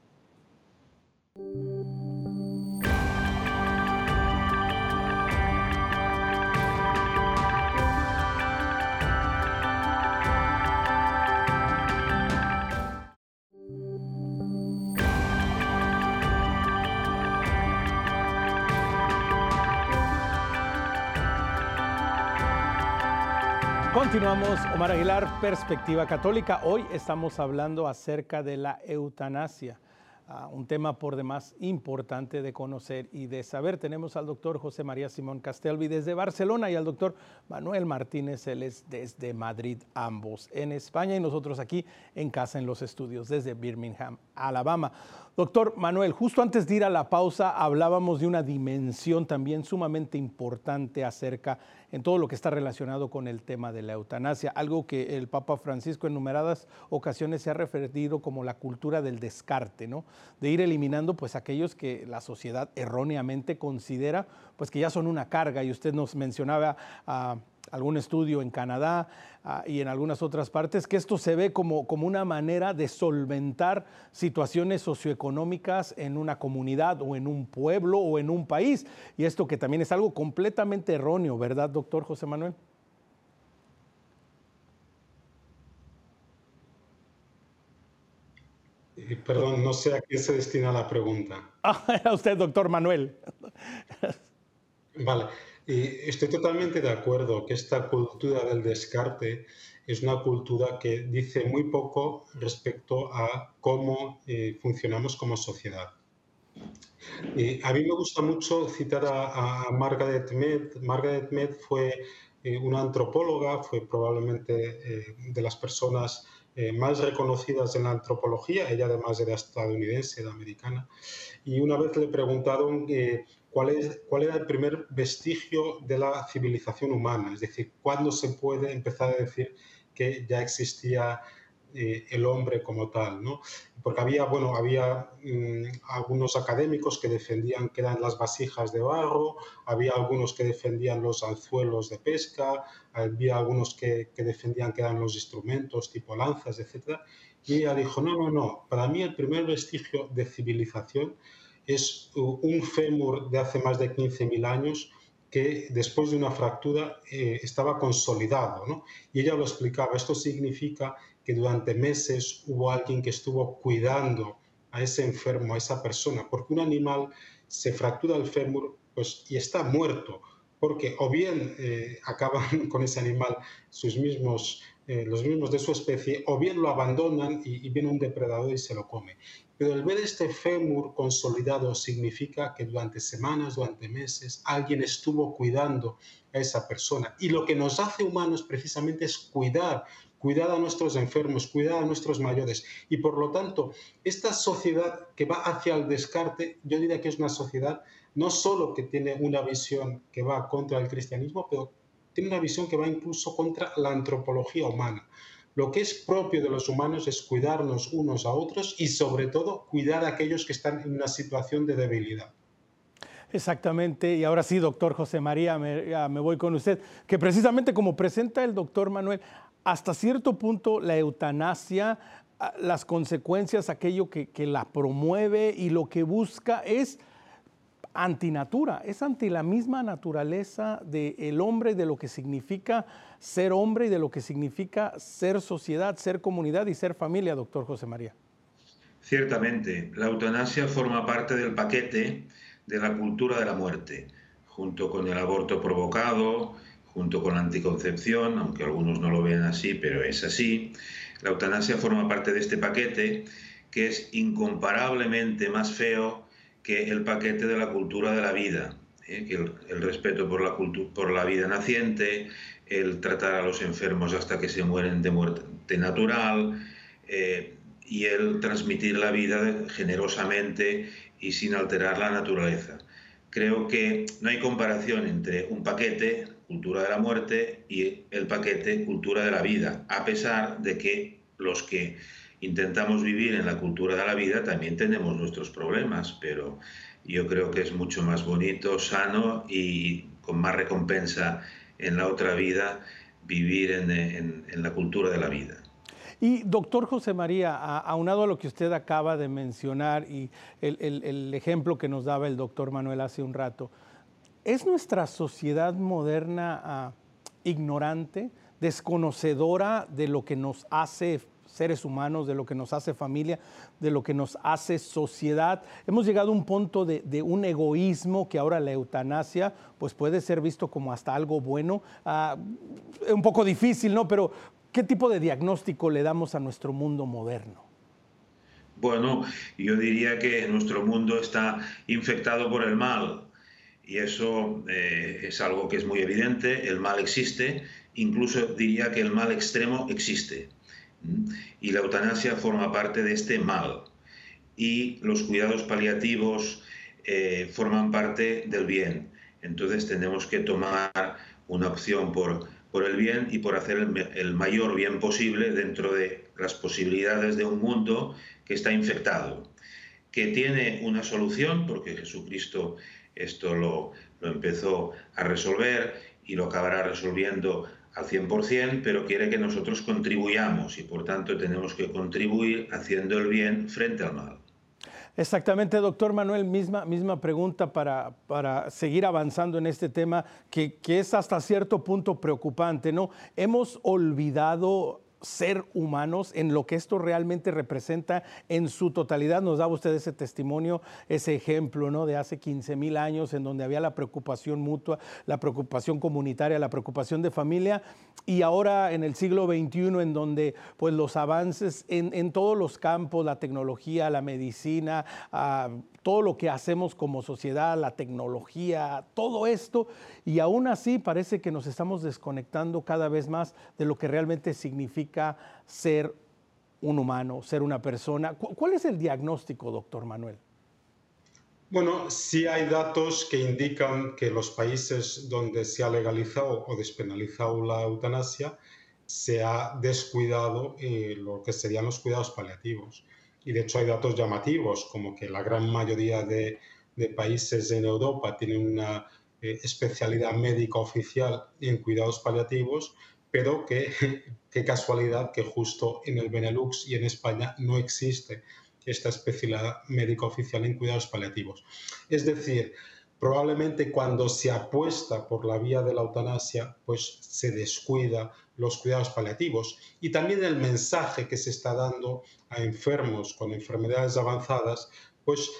Continuamos, Omar Aguilar, Perspectiva Católica. Hoy estamos hablando acerca de la eutanasia. Ah, un tema por demás importante de conocer y de saber. Tenemos al doctor José María Simón Castelvi desde Barcelona y al doctor Manuel Martínez, él es desde Madrid, ambos en España y nosotros aquí en casa en los estudios desde Birmingham, Alabama. Doctor Manuel, justo antes de ir a la pausa hablábamos de una dimensión también sumamente importante acerca en todo lo que está relacionado con el tema de la eutanasia, algo que el Papa Francisco en numeradas ocasiones se ha referido como la cultura del descarte, ¿no? De ir eliminando pues aquellos que la sociedad erróneamente considera pues que ya son una carga y usted nos mencionaba a algún estudio en Canadá ah, y en algunas otras partes, que esto se ve como, como una manera de solventar situaciones socioeconómicas en una comunidad o en un pueblo o en un país. Y esto que también es algo completamente erróneo, ¿verdad, doctor José Manuel? Eh, perdón, no sé a qué se destina la pregunta. *laughs* Ah, era usted, doctor Manuel. Vale. Estoy totalmente de acuerdo que esta cultura del descarte es una cultura que dice muy poco respecto a cómo eh, funcionamos como sociedad. a mí me gusta mucho citar a, Margaret Mead. Margaret Mead fue eh, una antropóloga, fue probablemente eh, de las personas más reconocidas en la antropología, ella además era estadounidense, era americana, y una vez le preguntaron cuál, es, cuál era el primer vestigio de la civilización humana, es decir, cuándo se puede empezar a decir que ya existía eh, el hombre como tal, ¿no? Porque había, bueno, había mm, algunos académicos que defendían que eran las vasijas de barro, había algunos que defendían los anzuelos de pesca, había algunos que, que defendían que eran los instrumentos tipo lanzas, etc. Y ella dijo, no, no, no, para mí el primer vestigio de civilización es un fémur de hace más de 15.000 años que después de una fractura eh, estaba consolidado. ¿no? Y ella lo explicaba, esto significa que durante meses hubo alguien que estuvo cuidando a ese enfermo, a esa persona, porque un animal se fractura el fémur pues, y está muerto, porque o bien eh, acaban *laughs* con ese animal sus mismos, eh, los mismos de su especie, o bien lo abandonan y, y viene un depredador y se lo come. Pero el ver este fémur consolidado significa que durante semanas, durante meses, alguien estuvo cuidando a esa persona. Y lo que nos hace humanos precisamente es cuidar, cuidar a nuestros enfermos, cuidar a nuestros mayores. Y por lo tanto, esta sociedad que va hacia el descarte, yo diría que es una sociedad no solo que tiene una visión que va contra el cristianismo, pero tiene una visión que va incluso contra la antropología humana. Lo que es propio de los humanos es cuidarnos unos a otros y sobre todo cuidar a aquellos que están en una situación de debilidad. Exactamente, y ahora sí, doctor José María, me, voy con usted, que precisamente como presenta el doctor Manuel, hasta cierto punto la eutanasia, ah, las consecuencias, aquello que, que la promueve y lo que busca es antinatura, es anti la misma naturaleza del hombre y de lo que significa ser hombre y de lo que significa ser sociedad, ser comunidad y ser familia, doctor José María. Ciertamente, la eutanasia forma parte del paquete de la cultura de la muerte, junto con el aborto provocado, junto con la anticoncepción, aunque algunos no lo ven así, pero es así. La eutanasia forma parte de este paquete que es incomparablemente más feo que el paquete de la cultura de la vida, ¿eh? que el, respeto por la, por la vida naciente, el tratar a los enfermos hasta que se mueren de muerte natural eh, y el transmitir la vida generosamente y sin alterar la naturaleza. creo que no hay comparación entre un paquete, cultura de la muerte, y el paquete, cultura de la vida, a pesar de que los que intentamos vivir en la cultura de la vida también tenemos nuestros problemas, pero yo creo que es mucho más bonito, sano y con más recompensa en la otra vida vivir en, la cultura de la vida. Y doctor José María, aunado a lo que usted acaba de mencionar y el, ejemplo que nos daba el doctor Manuel hace un rato, ¿es nuestra sociedad moderna ah, ignorante, desconocedora de lo que nos hace seres humanos, de lo que nos hace familia, de lo que nos hace sociedad. Hemos llegado a un punto de, un egoísmo que ahora la eutanasia pues puede ser visto como hasta algo bueno. Ah, un poco difícil, ¿no? Pero ¿qué tipo de diagnóstico le damos a nuestro mundo moderno? Bueno, yo diría que nuestro mundo está infectado por el mal y eso eh, es algo que es muy evidente, el mal existe, incluso diría que el mal extremo existe. Y la eutanasia forma parte de este mal. Y los cuidados paliativos eh, forman parte del bien. Entonces tenemos que tomar una opción por, por el bien y por hacer el, el, mayor bien posible dentro de las posibilidades de un mundo que está infectado, que tiene una solución, porque Jesucristo esto lo, lo empezó a resolver y lo acabará resolviendo al 100%, pero quiere que nosotros contribuyamos y por tanto tenemos que contribuir haciendo el bien frente al mal. Exactamente, doctor Manuel, misma, misma pregunta para, para seguir avanzando en este tema que, que es hasta cierto punto preocupante, ¿no? Hemos olvidado ser humanos, en lo que esto realmente representa en su totalidad. Nos daba usted ese testimonio, ese ejemplo ¿no? de hace 15 mil años en donde había la preocupación mutua, la preocupación comunitaria, la preocupación de familia y ahora en el siglo XXI en donde pues, los avances en, todos los campos, la tecnología, la medicina, ah, todo lo que hacemos como sociedad, la tecnología, todo esto, y aún así parece que nos estamos desconectando cada vez más de lo que realmente significa ser un humano, ser una persona. ¿Cuál es el diagnóstico, doctor Manuel? Bueno, sí hay datos que indican que los países donde se ha legalizado o despenalizado la eutanasia se ha descuidado eh, lo que serían los cuidados paliativos. Y de hecho hay datos llamativos, como que la gran mayoría de, países en Europa tienen una eh, especialidad médica oficial en cuidados paliativos, pero que qué casualidad que justo en el Benelux y en España no existe esta especialidad médica oficial en cuidados paliativos. Es decir, probablemente cuando se apuesta por la vía de la eutanasia, pues se descuida los cuidados paliativos y también el mensaje que se está dando a enfermos con enfermedades avanzadas, pues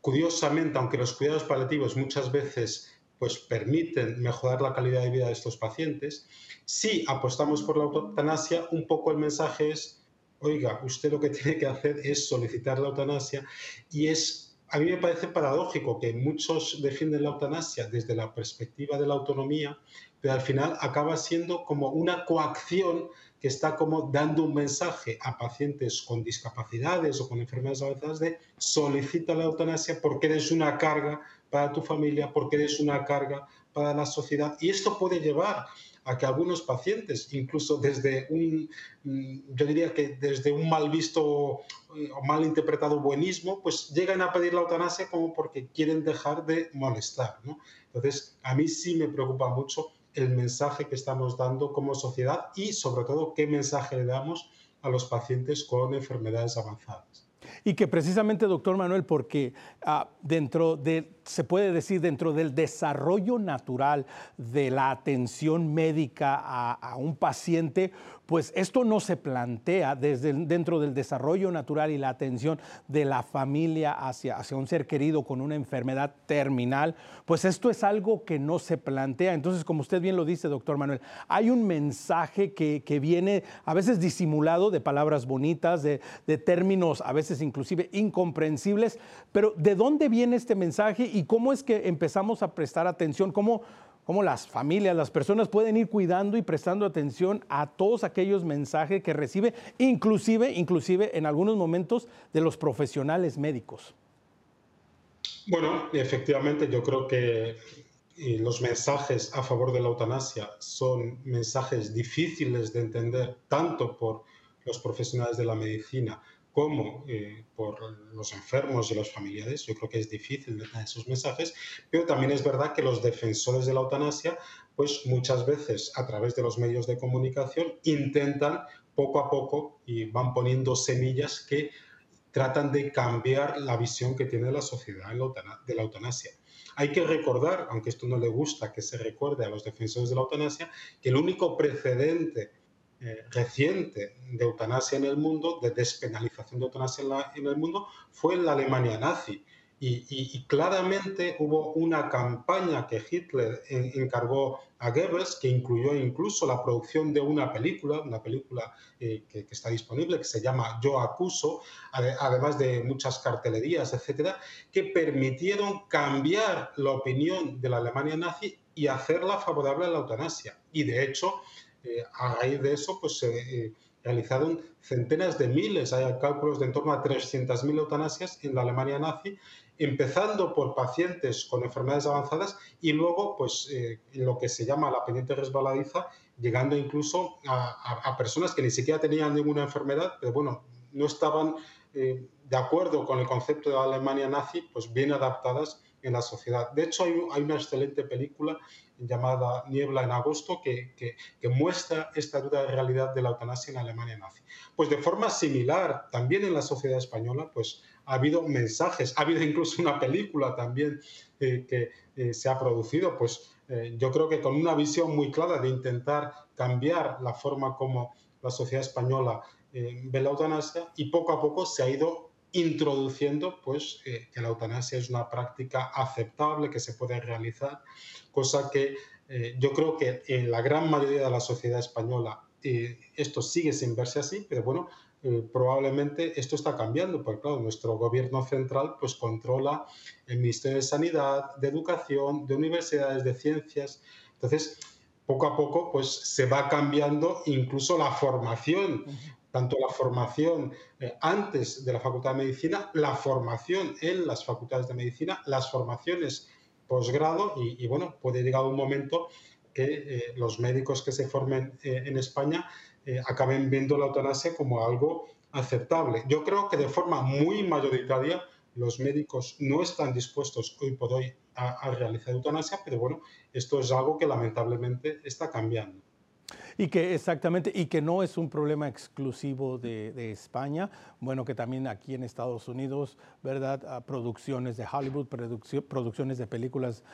curiosamente, aunque los cuidados paliativos muchas veces pues permiten mejorar la calidad de vida de estos pacientes, si apostamos por la eutanasia, un poco el mensaje es, oiga, usted lo que *laughs* tiene que hacer es solicitar la eutanasia y es a mí me parece paradójico que muchos defienden la eutanasia desde la perspectiva de la autonomía, pero al final acaba siendo como una coacción que está como dando un mensaje a pacientes con discapacidades o con enfermedades avanzadas de solicita la eutanasia porque eres una carga para tu familia, porque eres una carga para la sociedad. Y esto puede llevar a que algunos pacientes, incluso desde un, mm, yo diría que desde un mal visto eh, o mal interpretado buenismo, pues llegan a pedir la eutanasia como porque quieren dejar de molestar. Entonces, a mí sí me preocupa mucho el mensaje que estamos dando como sociedad y sobre todo qué mensaje le damos a los pacientes con enfermedades avanzadas. Y que precisamente, doctor Manuel, porque ah, dentro de se puede decir dentro del desarrollo natural de la atención médica a, un paciente, pues esto no se plantea desde dentro del desarrollo natural y la atención de la familia hacia, hacia un ser querido con una enfermedad terminal, pues esto es algo que no se plantea. Entonces, como usted bien lo dice, doctor Manuel, hay un mensaje que, viene a veces disimulado de palabras bonitas, de, de términos a veces inclusive incomprensibles, pero ¿de dónde viene este mensaje? y cómo es que empezamos a prestar atención, cómo, cómo las familias, las personas pueden ir cuidando y prestando atención a todos aquellos mensajes que recibe, inclusive, inclusive en algunos momentos de los profesionales médicos. Bueno, efectivamente, yo creo que los mensajes a favor de la eutanasia son mensajes difíciles de entender tanto por los profesionales de la medicina como eh, por los enfermos y los familiares. Yo creo que es difícil entender esos mensajes, pero también es verdad que los defensores de la eutanasia, pues muchas veces a través de los medios de comunicación intentan poco a poco y van poniendo semillas que tratan de cambiar la visión que tiene la sociedad de la eutanasia. Hay que recordar, aunque esto no le gusta que se recuerde a los defensores de la eutanasia, que el único precedente eh, reciente de eutanasia en el mundo, de despenalización de eutanasia en, el mundo, fue en la Alemania nazi. Y, claramente hubo una campaña que Hitler encargó a Goebbels, que incluyó incluso la producción de una película, una película eh, que, está disponible, que se llama Yo acuso, además de muchas cartelerías, etcétera, que permitieron cambiar la opinión de la Alemania nazi y hacerla favorable a la eutanasia. Y de hecho, eh, a raíz de eso, pues se eh, realizaron centenas de miles, hay cálculos de en torno a 300.000 eutanasias en la Alemania nazi, empezando por pacientes con enfermedades avanzadas y luego, pues, eh, en lo que se llama la pendiente resbaladiza, llegando incluso a, personas que ni siquiera tenían ninguna enfermedad, pero bueno, no estaban de acuerdo con el concepto de la Alemania nazi, pues bien adaptadas en la sociedad. De hecho, hay, una excelente película llamada Niebla en agosto, que, que, muestra esta dura realidad de la eutanasia en Alemania nazi. Pues de forma similar, también en la sociedad española, pues ha habido mensajes, ha habido incluso una película también eh, que eh, se ha producido, pues eh, yo creo que con una visión muy clara de intentar cambiar la forma como la sociedad española ve la eutanasia y poco a poco se ha ido introduciendo pues, que la eutanasia es una práctica aceptable, que se puede realizar cosa que eh, yo creo que en la gran mayoría de la sociedad española eh, esto sigue sin verse así, pero bueno, eh, probablemente esto está cambiando, porque claro, nuestro gobierno central pues controla el Ministerio de Sanidad, de Educación, de Universidades, de Ciencias, entonces poco a poco pues se va cambiando incluso la formación, tanto la formación antes de la Facultad de Medicina, la formación en las facultades de medicina, las formaciones posgrado y, bueno, puede llegar un momento que eh, los médicos que se formen eh, en España eh, acaben viendo la eutanasia como algo aceptable. Yo creo que de forma muy mayoritaria los médicos no están dispuestos hoy por hoy a, a realizar eutanasia, pero bueno, esto es algo que lamentablemente está cambiando. Y que exactamente, y que no es un problema exclusivo de, España, bueno, que también aquí en Estados Unidos, ¿verdad? producciones de Hollywood, producciones de películas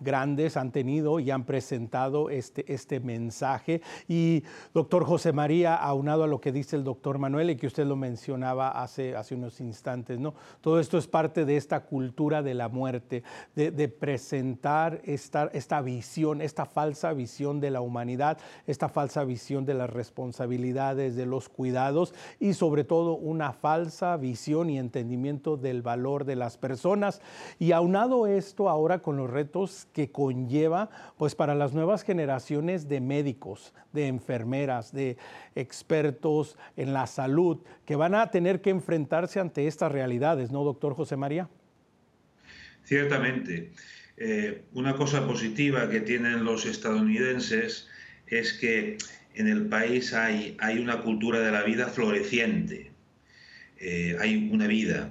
grandes han tenido y han presentado este, este mensaje. Y doctor José María, aunado a lo que dice el doctor Manuel y que usted lo mencionaba hace, hace unos instantes, ¿no? Todo esto es parte de esta cultura de la muerte, de, presentar esta, esta visión, esta falsa visión de la humanidad, esta falsa visión de las responsabilidades, de los cuidados y sobre todo una falsa visión y entendimiento del valor de las personas. Y aunado esto ahora con los retos que conlleva pues para las nuevas generaciones de médicos, de enfermeras, de expertos en la salud que van a tener que enfrentarse ante estas realidades, ¿no, doctor José María? Ciertamente. Eh, una cosa positiva que tienen los estadounidenses es que en el país hay, hay una cultura de la vida floreciente. Eh, hay una vida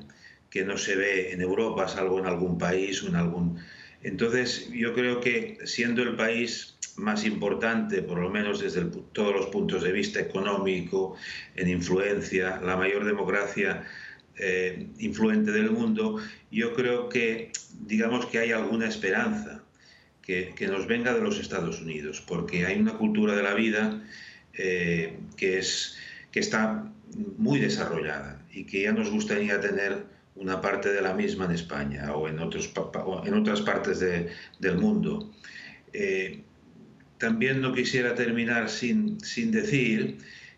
que no se ve en Europa, salvo en algún país o en algún entonces, yo creo que siendo el país más importante, por lo menos desde todos los puntos de vista económico, en influencia, la mayor democracia eh, influente del mundo, yo creo que, digamos que hay alguna esperanza que, nos venga de los Estados Unidos, porque hay una cultura de la vida eh, que, es, que está muy desarrollada y que ya nos gustaría tener una parte de la misma en España o en, otras partes del mundo. Eh, también no quisiera terminar sin, decir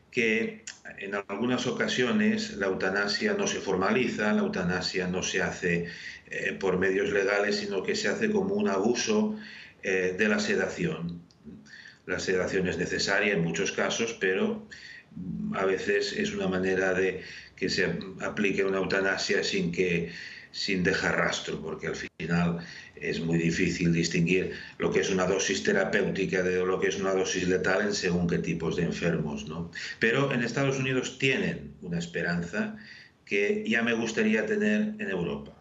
que en algunas ocasiones la eutanasia no se formaliza, la eutanasia no se hace eh, por medios legales, sino que se hace como un abuso eh, de la sedación. La sedación es necesaria en muchos casos, pero a veces es una manera de que se aplique una eutanasia sin que, sin dejar rastro, porque al final es muy difícil distinguir lo que es una dosis terapéutica de lo que es una dosis letal en según qué tipos de enfermos. ¿no? Pero en Estados Unidos tienen una esperanza que ya me gustaría tener en Europa.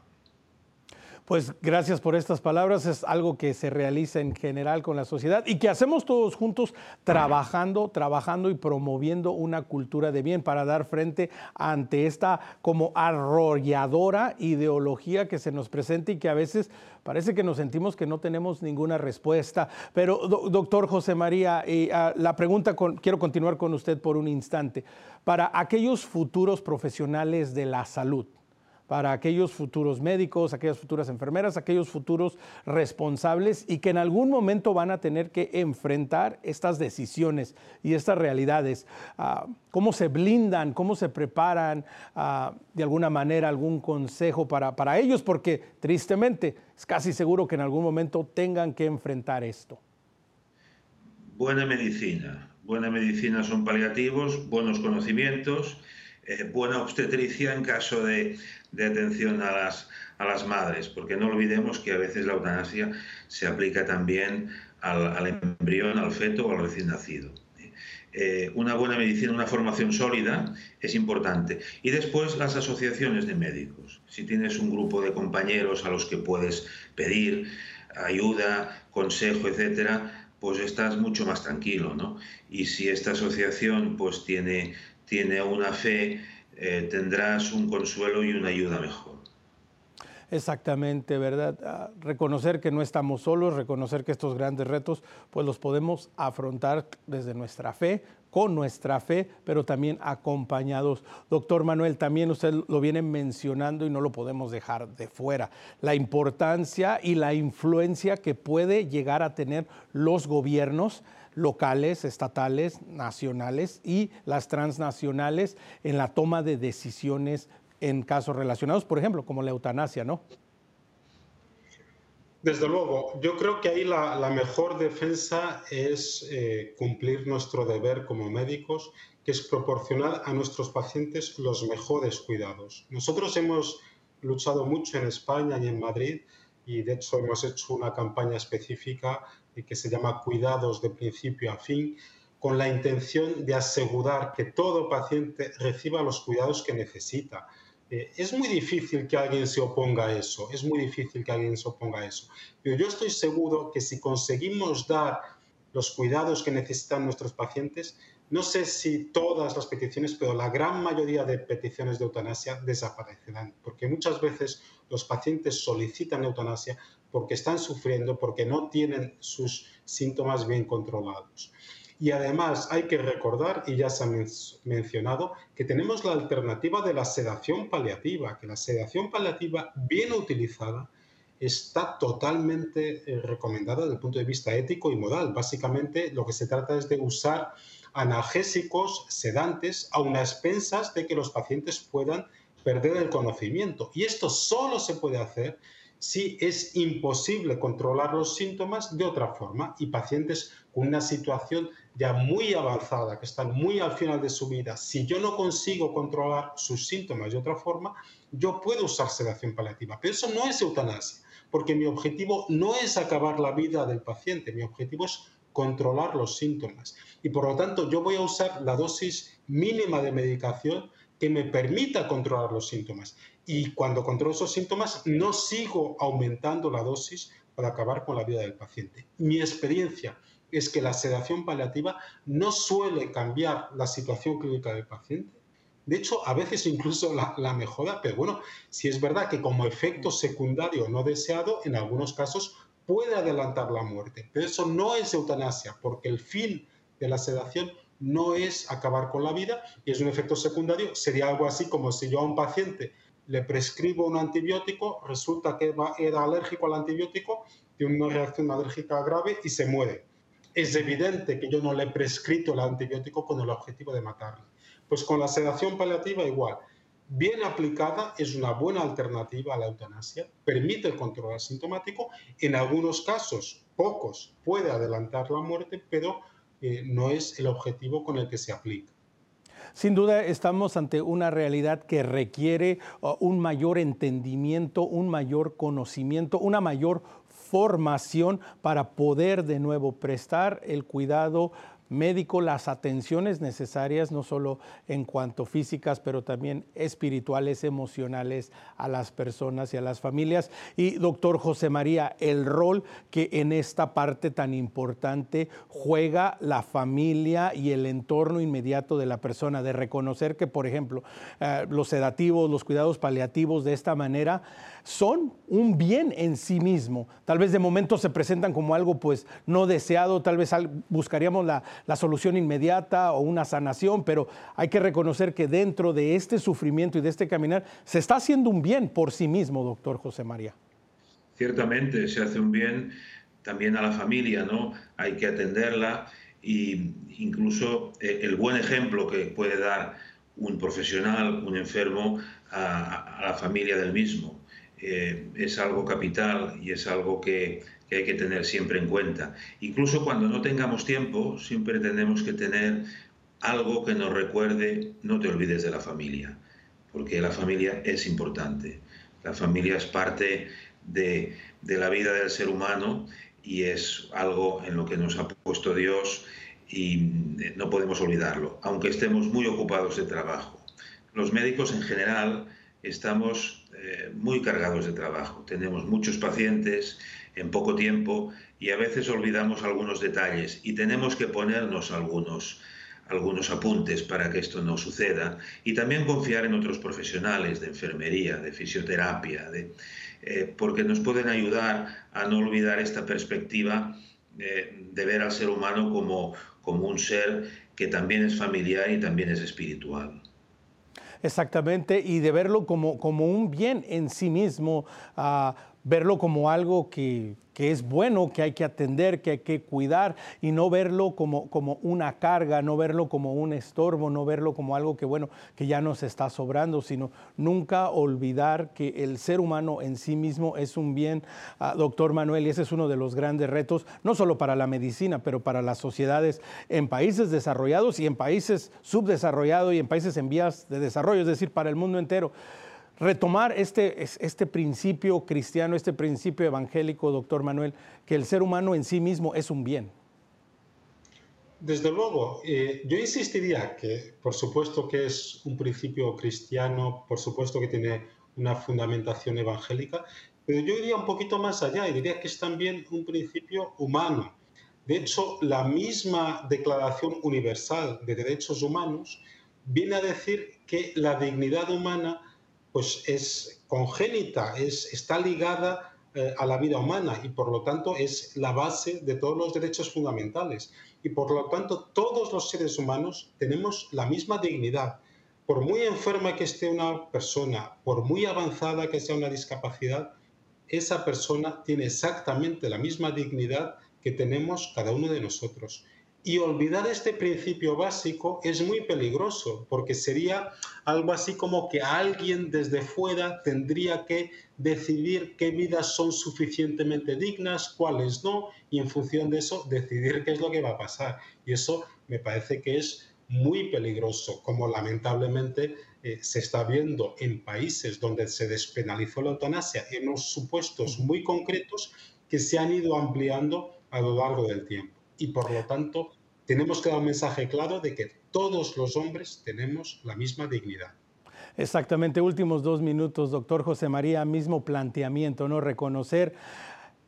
Pues gracias por estas palabras. Es algo que se realiza en general con la sociedad y que hacemos todos juntos trabajando, trabajando y promoviendo una cultura de bien para dar frente ante esta como arrolladora ideología que se nos presenta y que a veces parece que nos sentimos que no tenemos ninguna respuesta. Pero doctor José María, y, ah, la pregunta quiero continuar con usted por un instante. Para aquellos futuros profesionales de la salud, para aquellos futuros médicos, aquellas futuras enfermeras, aquellos futuros responsables y que en algún momento van a tener que enfrentar estas decisiones y estas realidades. Ah, ¿Cómo se blindan? ¿Cómo se preparan? Ah, de alguna manera, algún consejo para, para ellos, porque tristemente es casi seguro que en algún momento tengan que enfrentar esto. Buena medicina. Buena medicina son paliativos, buenos conocimientos eh, buena obstetricia en caso de, atención a las, a las madres, porque no olvidemos que a veces la eutanasia se aplica también al, embrión, al feto o al recién nacido. Eh, una buena medicina, una formación sólida es importante. Y después las asociaciones de médicos. Si tienes un grupo de compañeros a los que puedes pedir ayuda, consejo, etcétera, pues estás mucho más tranquilo, ¿no? Y si esta asociación pues tiene tiene una fe, eh, tendrás un consuelo y una ayuda mejor. Exactamente, ¿verdad? Ah, reconocer que no estamos solos, reconocer que estos grandes retos, pues los podemos afrontar desde nuestra fe, con nuestra fe, pero también acompañados. Doctor Manuel, también usted lo viene mencionando y no lo podemos dejar de fuera. La importancia y la influencia que puede llegar a tener los gobiernos locales, estatales, nacionales y las transnacionales en la toma de decisiones en casos relacionados, por ejemplo, como la eutanasia, ¿no? Desde luego, yo creo que ahí la, mejor defensa es eh, cumplir nuestro deber como médicos, que es proporcionar a nuestros pacientes los mejores cuidados. Nosotros hemos luchado mucho en España y en Madrid y de hecho hemos hecho una campaña específica que se llama Cuidados de principio a fin, con la intención de asegurar que todo paciente reciba los cuidados que necesita. Eh, es muy difícil que alguien se oponga a eso, es muy difícil que alguien se oponga a eso, pero yo estoy seguro que si conseguimos dar los cuidados que necesitan nuestros pacientes, no sé si todas las peticiones, pero la gran mayoría de peticiones de eutanasia desaparecerán, porque muchas veces los pacientes solicitan eutanasia porque están sufriendo, porque no tienen sus síntomas bien controlados. Y además hay que recordar, y ya se ha mencionado, que tenemos la alternativa de la sedación paliativa, que la sedación paliativa bien utilizada está totalmente eh, recomendada desde el punto de vista ético y moral. Básicamente lo que se trata es de usar analgésicos, sedantes, a unas expensas de que los pacientes puedan perder el conocimiento. Y esto solo se puede hacer si es imposible controlar los síntomas de otra forma y pacientes con una situación ya muy avanzada, que están muy al final de su vida, si yo no consigo controlar sus síntomas de otra forma, yo puedo usar sedación paliativa. Pero eso no es eutanasia, porque mi objetivo no es acabar la vida del paciente, mi objetivo es controlar los síntomas. Y por lo tanto, yo voy a usar la dosis mínima de medicación que me permita controlar los síntomas. Y cuando controlo esos síntomas, no sigo aumentando la dosis para acabar con la vida del paciente. Mi experiencia es que la sedación paliativa no suele cambiar la situación clínica del paciente. De hecho, a veces incluso la, mejora, pero bueno, si es verdad que como efecto secundario no deseado, en algunos casos puede adelantar la muerte. Pero eso no es eutanasia, porque el fin de la sedación no es acabar con la vida y es un efecto secundario. Sería algo así como si yo a un paciente le prescribo un antibiótico, resulta que era alérgico al antibiótico, tiene una reacción alérgica grave y se muere. Es evidente que yo no le he prescrito el antibiótico con el objetivo de matarle. Pues con la sedación paliativa igual. Bien aplicada es una buena alternativa a la eutanasia, permite el control asintomático, en algunos casos, pocos, puede adelantar la muerte, pero eh, no es el objetivo con el que se aplica. Sin duda estamos ante una realidad que requiere uh, un mayor entendimiento, un mayor conocimiento, una mayor formación para poder de nuevo prestar el cuidado médico las atenciones necesarias, no solo en cuanto físicas, pero también espirituales, emocionales a las personas y a las familias. Y doctor José María, el rol que en esta parte tan importante juega la familia y el entorno inmediato de la persona, de reconocer que, por ejemplo, eh, los sedativos, los cuidados paliativos de esta manera, son un bien en sí mismo. Tal vez de momento se presentan como algo pues no deseado, tal vez buscaríamos la, solución inmediata o una sanación, pero hay que reconocer que dentro de este sufrimiento y de este caminar se está haciendo un bien por sí mismo, doctor José María. Ciertamente se hace un bien también a la familia, ¿no? Hay que atenderla y incluso eh, el buen ejemplo que puede dar un profesional, un enfermo, a la familia del mismo. Es algo capital y es algo que, hay que tener siempre en cuenta. Incluso cuando no tengamos tiempo, siempre tenemos que tener algo que nos recuerde, no te olvides de la familia, porque la familia es importante. La familia es parte de la vida del ser humano y es algo en lo que nos ha puesto Dios y no podemos olvidarlo, aunque estemos muy ocupados de trabajo. Los médicos en general estamos eh, muy cargados de trabajo. Tenemos muchos pacientes en poco tiempo y a veces olvidamos algunos detalles y tenemos que ponernos algunos, algunos apuntes para que esto no suceda y también confiar en otros profesionales de enfermería, de fisioterapia, de, eh, porque nos pueden ayudar a no olvidar esta perspectiva eh, de ver al ser humano como, como un ser que también es familiar y también es espiritual. Exactamente, y de verlo como, como un bien en sí mismo, uh, verlo como algo que, que es bueno, que hay que atender, que hay que cuidar y no verlo como, como una carga, no verlo como un estorbo, no verlo como algo que, bueno, que ya nos está sobrando, sino nunca olvidar que el ser humano en sí mismo es un bien, uh, doctor Manuel, y ese es uno de los grandes retos, no solo para la medicina, pero para las sociedades en países desarrollados y en países subdesarrollados y en países en vías de desarrollo, es decir, para el mundo entero retomar este, este principio cristiano, este principio evangélico, doctor Manuel, que el ser humano en sí mismo es un bien. Desde luego, eh, yo insistiría que por supuesto que es un principio cristiano, por supuesto que tiene una fundamentación evangélica, pero yo iría un poquito más allá y diría que es también un principio humano. De hecho, la misma Declaración Universal de Derechos Humanos viene a decir que la dignidad humana pues es congénita, es, está ligada eh, a la vida humana y por lo tanto es la base de todos los derechos fundamentales. Y por lo tanto todos los seres humanos tenemos la misma dignidad. Por muy enferma que esté una persona, por muy avanzada que sea una discapacidad, esa persona tiene exactamente la misma dignidad que tenemos cada uno de nosotros. Y olvidar este principio básico es muy peligroso, porque sería algo así como que alguien desde fuera tendría que decidir qué vidas son suficientemente dignas, cuáles no, y en función de eso decidir qué es lo que va a pasar. Y eso me parece que es muy peligroso, como lamentablemente eh, se está viendo en países donde se despenalizó la eutanasia en unos supuestos muy concretos que se han ido ampliando a lo largo del tiempo y por lo tanto tenemos que dar un mensaje claro de que todos los hombres tenemos la misma dignidad. Exactamente, últimos dos minutos, doctor José María, mismo planteamiento, ¿no? Reconocer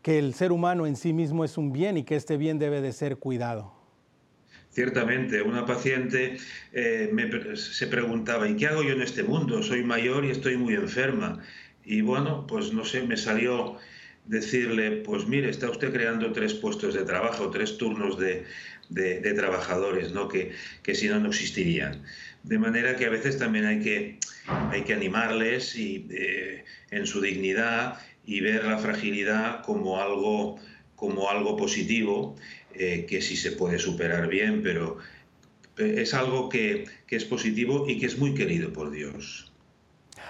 que el ser humano en sí mismo es un bien y que este bien debe de ser cuidado. Ciertamente, una paciente eh, se preguntaba, ¿y qué hago yo en este mundo? Soy mayor y estoy muy enferma. Y bueno, pues no sé, me salió decirle, pues mire, está usted creando tres puestos de trabajo, tres turnos de, trabajadores, ¿no? Que, que, si no, no existirían. De manera que a veces también hay que, hay que animarles y, eh, en su dignidad y ver la fragilidad como algo, como algo positivo, eh, que sí se puede superar bien, pero eh, es algo que, que es positivo y que es muy querido por Dios.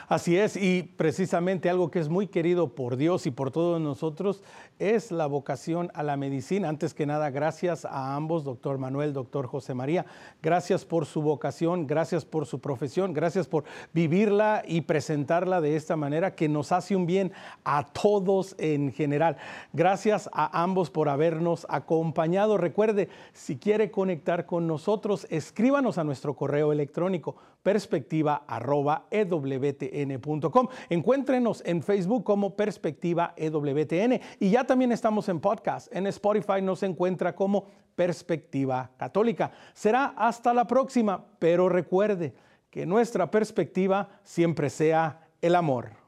Así es, y precisamente algo que es muy querido por Dios y por todos nosotros es la vocación a la medicina. Antes que nada, gracias a ambos, doctor Manuel, doctor José María. Gracias por su vocación, gracias por su profesión, gracias por vivirla y presentarla de esta manera que nos hace un bien a todos en general. Gracias a ambos por habernos acompañado. Recuerde, si quiere conectar con nosotros, escríbanos a nuestro correo electrónico perspectiva.ewtn.com. Encuéntrenos en Facebook como Perspectiva EWTN y ya también estamos en podcast. En Spotify nos encuentra como Perspectiva Católica. Será hasta la próxima, pero recuerde que nuestra perspectiva siempre sea el amor.